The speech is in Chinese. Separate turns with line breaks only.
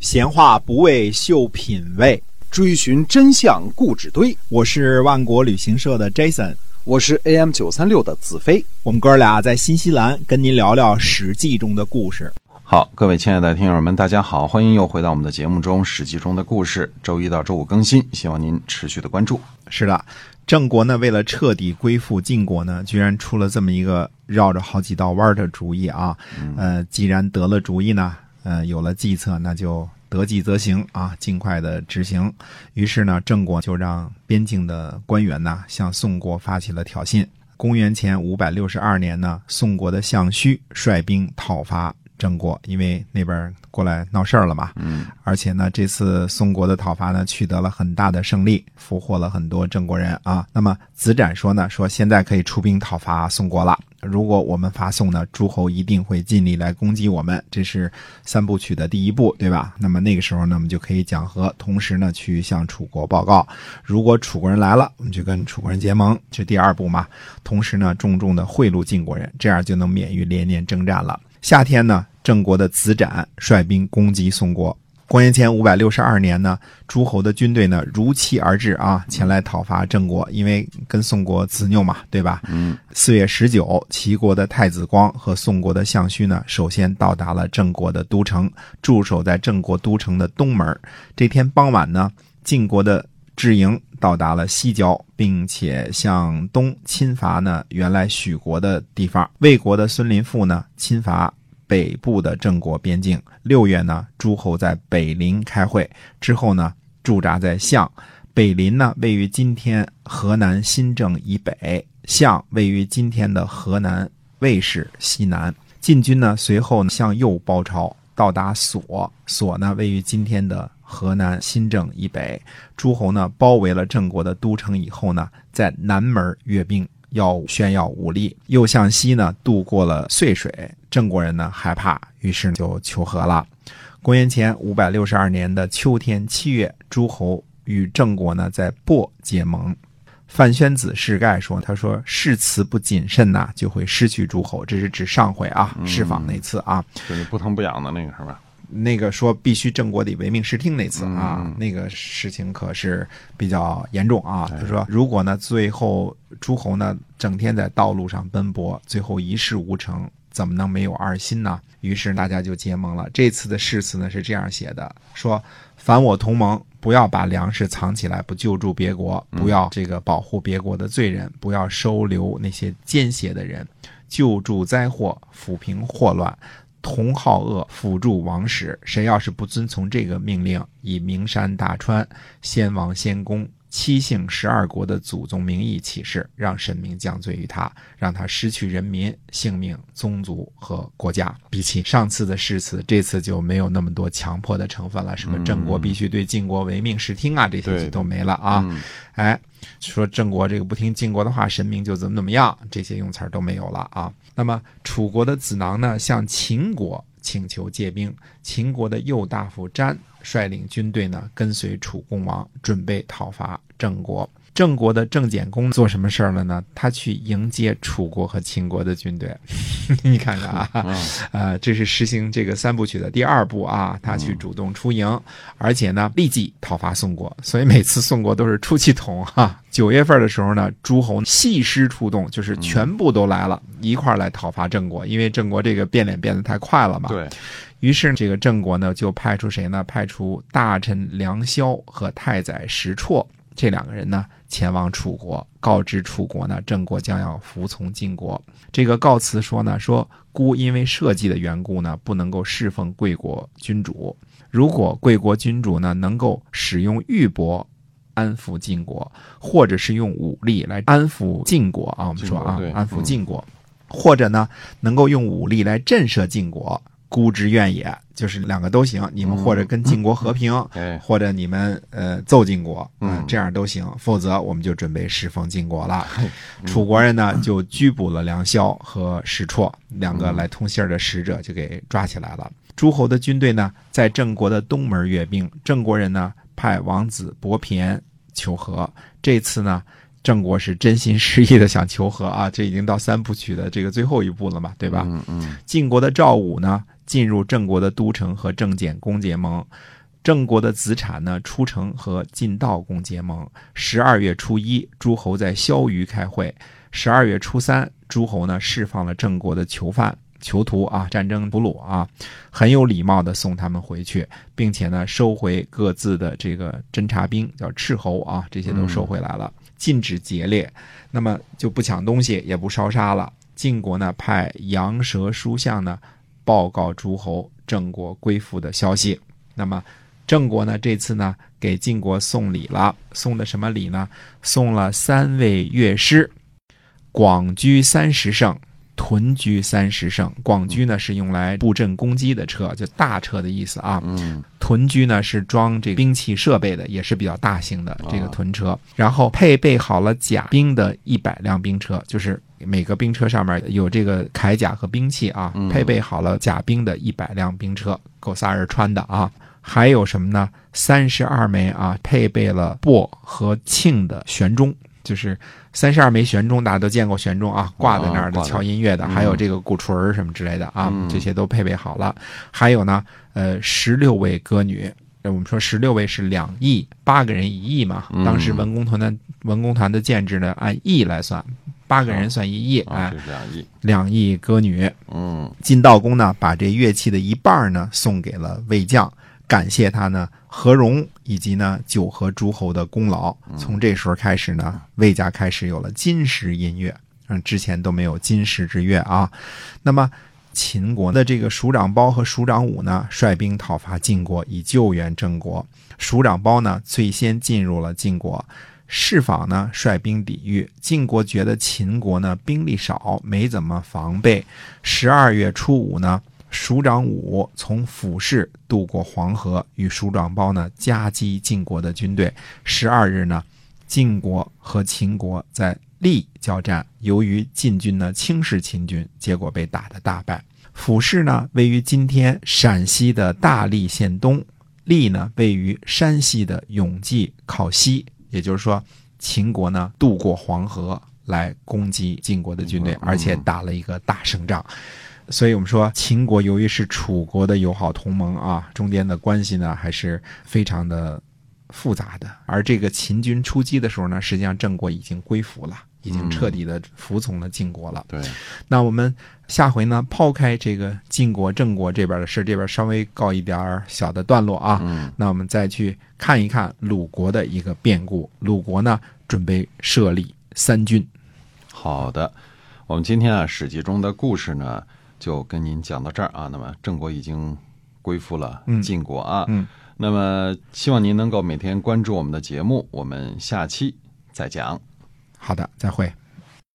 闲话不为秀品味，
追寻真相故纸堆。
我是万国旅行社的 Jason，
我是 AM 九三六的子飞。
我们哥俩在新西兰跟您聊聊《史记》中的故事。
好，各位亲爱的听友们，大家好，欢迎又回到我们的节目中，《史记》中的故事，周一到周五更新，希望您持续的关注。
是的，郑国呢，为了彻底归附晋国呢，居然出了这么一个绕着好几道弯的主意啊。呃，既然得了主意呢，嗯，有了计策，那就得计则行啊，尽快的执行。于是呢，郑国就让边境的官员呢，向宋国发起了挑衅。公元前五百六十二年呢，宋国的项须率兵讨伐。郑国，因为那边过来闹事儿了嘛，
嗯，
而且呢，这次宋国的讨伐呢，取得了很大的胜利，俘获了很多郑国人啊。那么子展说呢，说现在可以出兵讨伐宋国了。如果我们伐宋呢，诸侯一定会尽力来攻击我们，这是三部曲的第一步，对吧？那么那个时候呢，我们就可以讲和，同时呢，去向楚国报告。如果楚国人来了，我们就跟楚国人结盟，这第二步嘛。同时呢，重重的贿赂晋国人，这样就能免于连年征战了。夏天呢，郑国的子展率兵攻击宋国。公元前五百六十二年呢，诸侯的军队呢如期而至啊，前来讨伐郑国，因为跟宋国子拗嘛，对吧？
嗯。
四月十九，齐国的太子光和宋国的项须呢，首先到达了郑国的都城，驻守在郑国都城的东门。这天傍晚呢，晋国的智营到达了西郊，并且向东侵伐呢原来许国的地方。魏国的孙林父呢，侵伐。北部的郑国边境，六月呢，诸侯在北临开会之后呢，驻扎在项。北临呢，位于今天河南新郑以北；项位于今天的河南魏市西南。晋军呢，随后向右包抄，到达所。所呢，位于今天的河南新郑以北。诸侯呢，包围了郑国的都城以后呢，在南门阅兵。要炫耀武力，又向西呢渡过了淬水。郑国人呢害怕，于是就求和了。公元前五百六十二年的秋天七月，诸侯与郑国呢在亳结盟。范宣子释盖说：“他说誓词不谨慎呐，就会失去诸侯。这是指上回啊，释放那次啊，
就是不疼不痒的那个是吧？”
那个说必须郑国得唯命是听那次啊，那个事情可是比较严重啊。他说，如果呢最后诸侯呢整天在道路上奔波，最后一事无成，怎么能没有二心呢？于是大家就结盟了。这次的誓词呢是这样写的：说凡我同盟，不要把粮食藏起来，不救助别国，不要这个保护别国的罪人，不要收留那些奸邪的人，救助灾祸，抚平祸乱。同好恶，辅助王室。谁要是不遵从这个命令，以名山大川、先王先公、七姓十二国的祖宗名义起誓，让神明降罪于他，让他失去人民、性命、宗族和国家。比起上次的誓词，这次就没有那么多强迫的成分了。什么郑国必须对晋国唯命是听啊，这些就都没了啊。哎，说郑国这个不听晋国的话，神明就怎么怎么样，这些用词都没有了啊。那么楚国的子囊呢，向秦国请求借兵。秦国的右大夫詹率领军队呢，跟随楚共王，准备讨伐郑国。郑国的郑简公做什么事儿了呢？他去迎接楚国和秦国的军队。你看看啊，呃，这是实行这个三部曲的第二部啊。他去主动出营，而且呢，立即讨伐宋国。所以每次宋国都是出气筒哈。九月份的时候呢，诸侯细师出动，就是全部都来了，一块儿来讨伐郑国。因为郑国这个变脸变得太快了嘛。
对
于是，这个郑国呢就派出谁呢？派出大臣梁萧和太宰石绰这两个人呢。前往楚国，告知楚国呢，郑国将要服从晋国。这个告辞说呢，说孤因为社稷的缘故呢，不能够侍奉贵国君主。如果贵国君主呢，能够使用玉帛安抚晋国，或者是用武力来安抚晋国啊，我们说啊，安抚晋国，或者呢，能够用武力来震慑晋国。孤之愿也，就是两个都行。你们或者跟晋国和平，或者你们呃奏晋国，嗯，这样都行。否则，我们就准备侍奉晋国了。楚国人呢，就拘捕了梁萧和石绰两个来通信的使者，就给抓起来了。诸侯的军队呢，在郑国的东门阅兵。郑国人呢，派王子伯骈求和。这次呢。郑国是真心实意的想求和啊，这已经到三部曲的这个最后一步了嘛，对吧？
嗯嗯。
晋国的赵武呢，进入郑国的都城和郑简公结盟。郑国的子产呢出城和晋悼公结盟。十二月初一，诸侯在萧虞开会。十二月初三，诸侯呢释放了郑国的囚犯、囚徒啊，战争俘虏啊，很有礼貌的送他们回去，并且呢收回各自的这个侦察兵，叫斥候啊，这些都收回来了，禁止劫掠，那么就不抢东西，也不烧杀了。晋国呢派羊舌书相呢报告诸侯郑国归附的消息。那么郑国呢这次呢给晋国送礼了，送的什么礼呢？送了三位乐师。广居三十乘，屯居三十乘。广居呢是用来布阵攻击的车，就大车的意思啊。
嗯，
屯居呢是装这兵器设备的，也是比较大型的这个屯车。然后配备好了甲兵的一百辆兵车，就是每个兵车上面有这个铠甲和兵器啊。配备好了甲兵的一百辆兵车，够仨人穿的啊。还有什么呢？三十二枚啊，配备了帛和磬的玄钟。就是三十二枚玄钟，大家都见过玄钟啊，挂在那儿的敲音乐的，还有这个鼓槌儿什么之类的啊，这些都配备好了。还有呢，呃，十六位歌女，我们说十六位是两亿，八个人一亿嘛。当时文工团的文工团的建制呢，按亿来算，八个人算一亿，哎，
两亿，
两亿歌女。
嗯，
晋悼公呢，把这乐器的一半呢送给了魏将。感谢他呢，和荣以及呢九合诸侯的功劳。从这时候开始呢，魏家开始有了金石音乐，嗯，之前都没有金石之乐啊。那么秦国的这个署长包和署长武呢，率兵讨伐晋国，以救援郑国。署长包呢，最先进入了晋国，释访呢率兵抵御。晋国觉得秦国呢兵力少，没怎么防备。十二月初五呢。署长武从府市渡过黄河，与署长包呢夹击晋国的军队。十二日呢，晋国和秦国在利交战，由于晋军呢轻视秦军，结果被打得大败。府市呢位于今天陕西的大荔县东，利呢位于山西的永济靠西。也就是说，秦国呢渡过黄河来攻击晋国的军队，而且打了一个大胜仗。所以我们说，秦国由于是楚国的友好同盟啊，中间的关系呢还是非常的复杂的。而这个秦军出击的时候呢，实际上郑国已经归服了，已经彻底的服从了晋国了。
对，
那我们下回呢，抛开这个晋国、郑国这边的事，这边稍微告一点小的段落啊。
嗯，
那我们再去看一看鲁国的一个变故。鲁国呢，准备设立三军。
好的，我们今天啊，史记中的故事呢。就跟您讲到这儿啊，那么郑国已经归附了晋国啊，
嗯，
那么希望您能够每天关注我们的节目，我们下期再讲。
好的，再会。